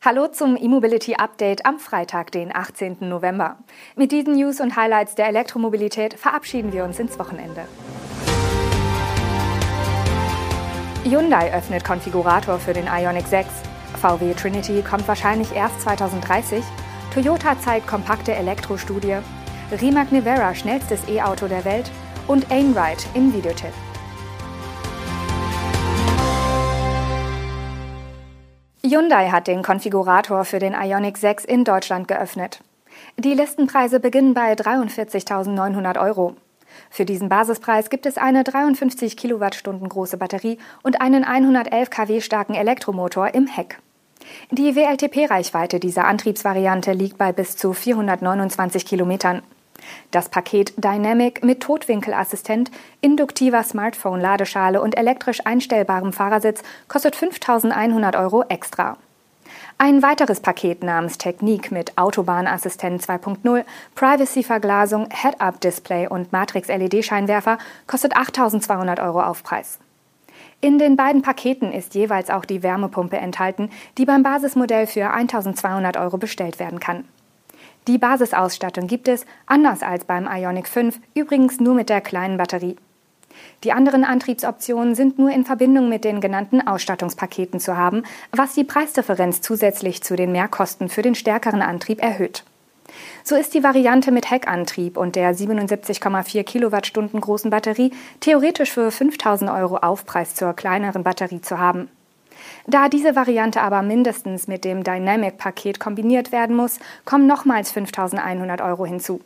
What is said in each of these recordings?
Hallo zum E-Mobility Update am Freitag, den 18. November. Mit diesen News und Highlights der Elektromobilität verabschieden wir uns ins Wochenende. Hyundai öffnet Konfigurator für den Ioniq 6. VW Trinity kommt wahrscheinlich erst 2030. Toyota zeigt kompakte Elektrostudie. Rimac Nevera schnellstes E-Auto der Welt. Und Einride im Videotipp. Hyundai hat den Konfigurator für den Ioniq 6 in Deutschland geöffnet. Die Listenpreise beginnen bei 43.900 Euro. Für diesen Basispreis gibt es eine 53 Kilowattstunden große Batterie und einen 111 kW starken Elektromotor im Heck. Die WLTP-Reichweite dieser Antriebsvariante liegt bei bis zu 429 Kilometern. Das Paket Dynamic mit Totwinkelassistent, induktiver Smartphone-Ladeschale und elektrisch einstellbarem Fahrersitz kostet 5.100 Euro extra. Ein weiteres Paket namens Technik mit Autobahnassistent 2.0, Privacy-Verglasung, Head-Up-Display und Matrix-LED-Scheinwerfer kostet 8.200 Euro Aufpreis. In den beiden Paketen ist jeweils auch die Wärmepumpe enthalten, die beim Basismodell für 1.200 Euro bestellt werden kann. Die Basisausstattung gibt es, anders als beim Ionic 5, übrigens nur mit der kleinen Batterie. Die anderen Antriebsoptionen sind nur in Verbindung mit den genannten Ausstattungspaketen zu haben, was die Preisdifferenz zusätzlich zu den Mehrkosten für den stärkeren Antrieb erhöht. So ist die Variante mit Heckantrieb und der 77,4 Kilowattstunden großen Batterie theoretisch für 5000 Euro Aufpreis zur kleineren Batterie zu haben. Da diese Variante aber mindestens mit dem Dynamic-Paket kombiniert werden muss, kommen nochmals 5100 Euro hinzu.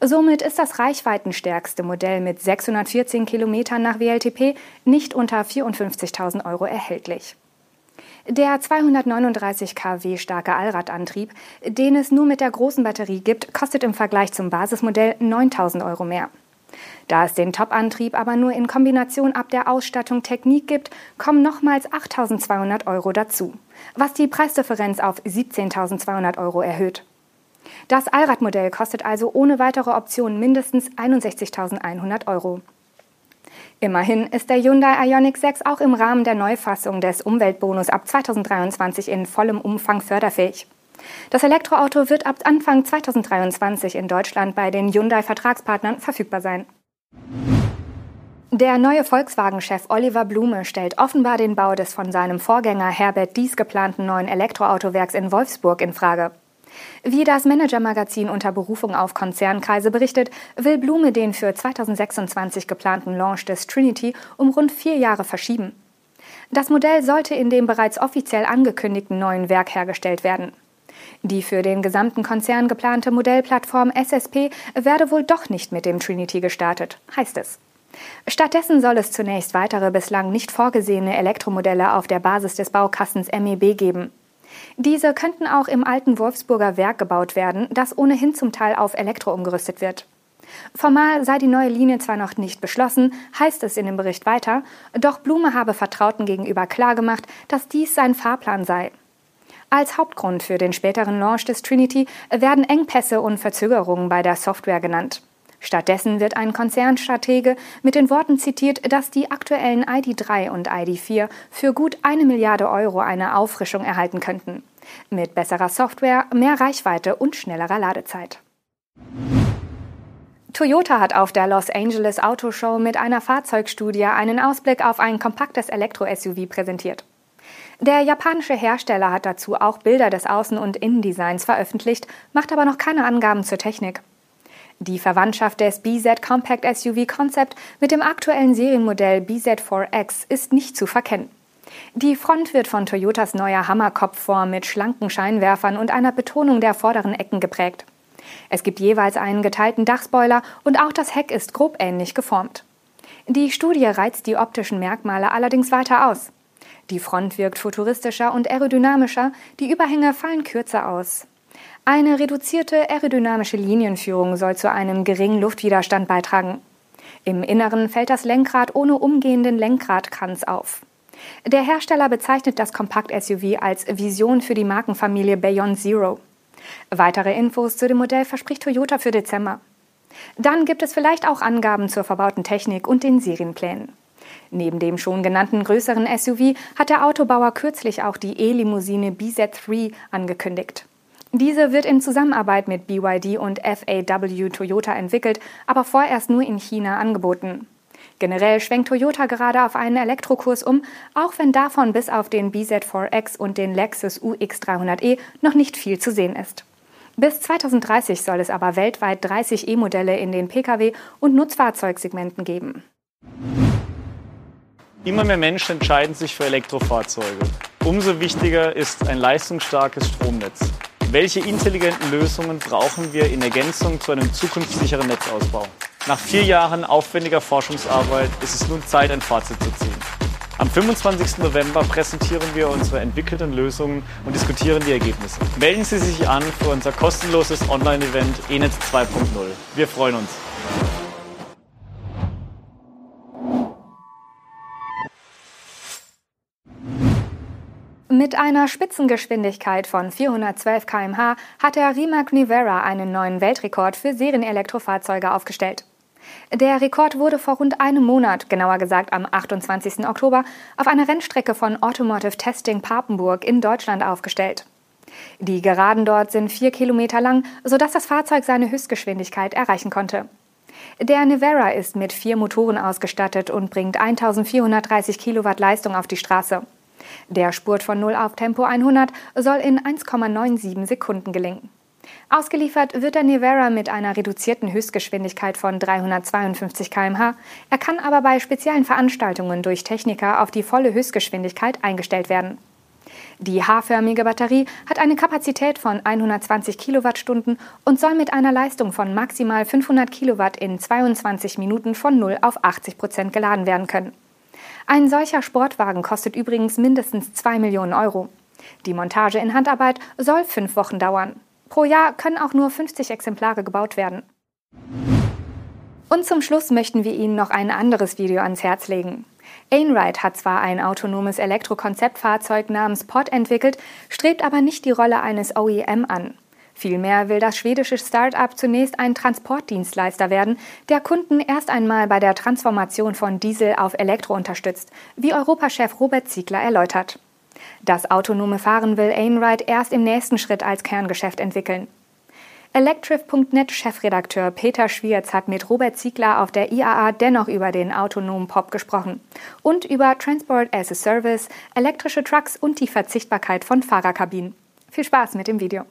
Somit ist das reichweitenstärkste Modell mit 614 Kilometern nach WLTP nicht unter 54.000 Euro erhältlich. Der 239 kW starke Allradantrieb, den es nur mit der großen Batterie gibt, kostet im Vergleich zum Basismodell 9000 Euro mehr. Da es den Top-Antrieb aber nur in Kombination ab der Ausstattung Technik gibt, kommen nochmals 8.200 Euro dazu, was die Preisdifferenz auf 17.200 Euro erhöht. Das Allradmodell kostet also ohne weitere Optionen mindestens 61.100 Euro. Immerhin ist der Hyundai Ioniq 6 auch im Rahmen der Neufassung des Umweltbonus ab 2023 in vollem Umfang förderfähig. Das Elektroauto wird ab Anfang 2023 in Deutschland bei den Hyundai-Vertragspartnern verfügbar sein. Der neue Volkswagen-Chef Oliver Blume stellt offenbar den Bau des von seinem Vorgänger Herbert Dies geplanten neuen Elektroautowerks in Wolfsburg in Frage. Wie das Manager-Magazin unter Berufung auf Konzernkreise berichtet, will Blume den für 2026 geplanten Launch des Trinity um rund vier Jahre verschieben. Das Modell sollte in dem bereits offiziell angekündigten neuen Werk hergestellt werden. Die für den gesamten Konzern geplante Modellplattform SSP werde wohl doch nicht mit dem Trinity gestartet, heißt es. Stattdessen soll es zunächst weitere bislang nicht vorgesehene Elektromodelle auf der Basis des Baukastens MEB geben. Diese könnten auch im alten Wolfsburger Werk gebaut werden, das ohnehin zum Teil auf Elektro umgerüstet wird. Formal sei die neue Linie zwar noch nicht beschlossen, heißt es in dem Bericht weiter, doch Blume habe Vertrauten gegenüber klargemacht, dass dies sein Fahrplan sei. Als Hauptgrund für den späteren Launch des Trinity werden Engpässe und Verzögerungen bei der Software genannt. Stattdessen wird ein Konzernstratege mit den Worten zitiert, dass die aktuellen ID3 und ID4 für gut eine Milliarde Euro eine Auffrischung erhalten könnten. Mit besserer Software, mehr Reichweite und schnellerer Ladezeit. Toyota hat auf der Los Angeles Auto Show mit einer Fahrzeugstudie einen Ausblick auf ein kompaktes Elektro-SUV präsentiert. Der japanische Hersteller hat dazu auch Bilder des Außen- und Innendesigns veröffentlicht, macht aber noch keine Angaben zur Technik. Die Verwandtschaft des BZ Compact SUV Concept mit dem aktuellen Serienmodell BZ4X ist nicht zu verkennen. Die Front wird von Toyotas neuer Hammerkopfform mit schlanken Scheinwerfern und einer Betonung der vorderen Ecken geprägt. Es gibt jeweils einen geteilten Dachspoiler und auch das Heck ist grob ähnlich geformt. Die Studie reizt die optischen Merkmale allerdings weiter aus. Die Front wirkt futuristischer und aerodynamischer, die Überhänge fallen kürzer aus. Eine reduzierte aerodynamische Linienführung soll zu einem geringen Luftwiderstand beitragen. Im Inneren fällt das Lenkrad ohne umgehenden Lenkradkranz auf. Der Hersteller bezeichnet das Kompakt-SUV als Vision für die Markenfamilie Beyond Zero. Weitere Infos zu dem Modell verspricht Toyota für Dezember. Dann gibt es vielleicht auch Angaben zur verbauten Technik und den Serienplänen. Neben dem schon genannten größeren SUV hat der Autobauer kürzlich auch die E-Limousine BZ3 angekündigt. Diese wird in Zusammenarbeit mit BYD und FAW Toyota entwickelt, aber vorerst nur in China angeboten. Generell schwenkt Toyota gerade auf einen Elektrokurs um, auch wenn davon bis auf den BZ4X und den Lexus UX300e noch nicht viel zu sehen ist. Bis 2030 soll es aber weltweit 30 E-Modelle in den Pkw- und Nutzfahrzeugsegmenten geben. Immer mehr Menschen entscheiden sich für Elektrofahrzeuge. Umso wichtiger ist ein leistungsstarkes Stromnetz. Welche intelligenten Lösungen brauchen wir in Ergänzung zu einem zukunftssicheren Netzausbau? Nach vier Jahren aufwendiger Forschungsarbeit ist es nun Zeit, ein Fazit zu ziehen. Am 25. November präsentieren wir unsere entwickelten Lösungen und diskutieren die Ergebnisse. Melden Sie sich an für unser kostenloses Online-Event ENET 2.0. Wir freuen uns. Mit einer Spitzengeschwindigkeit von 412 km/h hat der Rimac Nivera einen neuen Weltrekord für Serienelektrofahrzeuge aufgestellt. Der Rekord wurde vor rund einem Monat, genauer gesagt am 28. Oktober, auf einer Rennstrecke von Automotive Testing Papenburg in Deutschland aufgestellt. Die Geraden dort sind vier Kilometer lang, sodass das Fahrzeug seine Höchstgeschwindigkeit erreichen konnte. Der Nivera ist mit vier Motoren ausgestattet und bringt 1430 Kilowatt Leistung auf die Straße. Der Spurt von 0 auf Tempo 100 soll in 1,97 Sekunden gelingen. Ausgeliefert wird der Nivera mit einer reduzierten Höchstgeschwindigkeit von 352 km/h. Er kann aber bei speziellen Veranstaltungen durch Techniker auf die volle Höchstgeschwindigkeit eingestellt werden. Die H-förmige Batterie hat eine Kapazität von 120 Kilowattstunden und soll mit einer Leistung von maximal 500 Kilowatt in 22 Minuten von 0 auf 80 Prozent geladen werden können. Ein solcher Sportwagen kostet übrigens mindestens 2 Millionen Euro. Die Montage in Handarbeit soll fünf Wochen dauern. Pro Jahr können auch nur 50 Exemplare gebaut werden. Und zum Schluss möchten wir Ihnen noch ein anderes Video ans Herz legen. Ainride hat zwar ein autonomes Elektrokonzeptfahrzeug namens Pod entwickelt, strebt aber nicht die Rolle eines OEM an. Vielmehr will das schwedische Start-up zunächst ein Transportdienstleister werden, der Kunden erst einmal bei der Transformation von Diesel auf Elektro unterstützt, wie Europachef Robert Ziegler erläutert. Das autonome Fahren will Ainride erst im nächsten Schritt als Kerngeschäft entwickeln. Electric.net-Chefredakteur Peter Schwierz hat mit Robert Ziegler auf der IAA dennoch über den autonomen Pop gesprochen und über Transport as a Service, elektrische Trucks und die Verzichtbarkeit von Fahrerkabinen. Viel Spaß mit dem Video.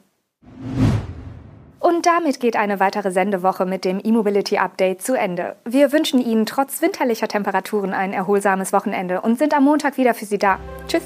Und damit geht eine weitere Sendewoche mit dem E-Mobility Update zu Ende. Wir wünschen Ihnen trotz winterlicher Temperaturen ein erholsames Wochenende und sind am Montag wieder für Sie da. Tschüss!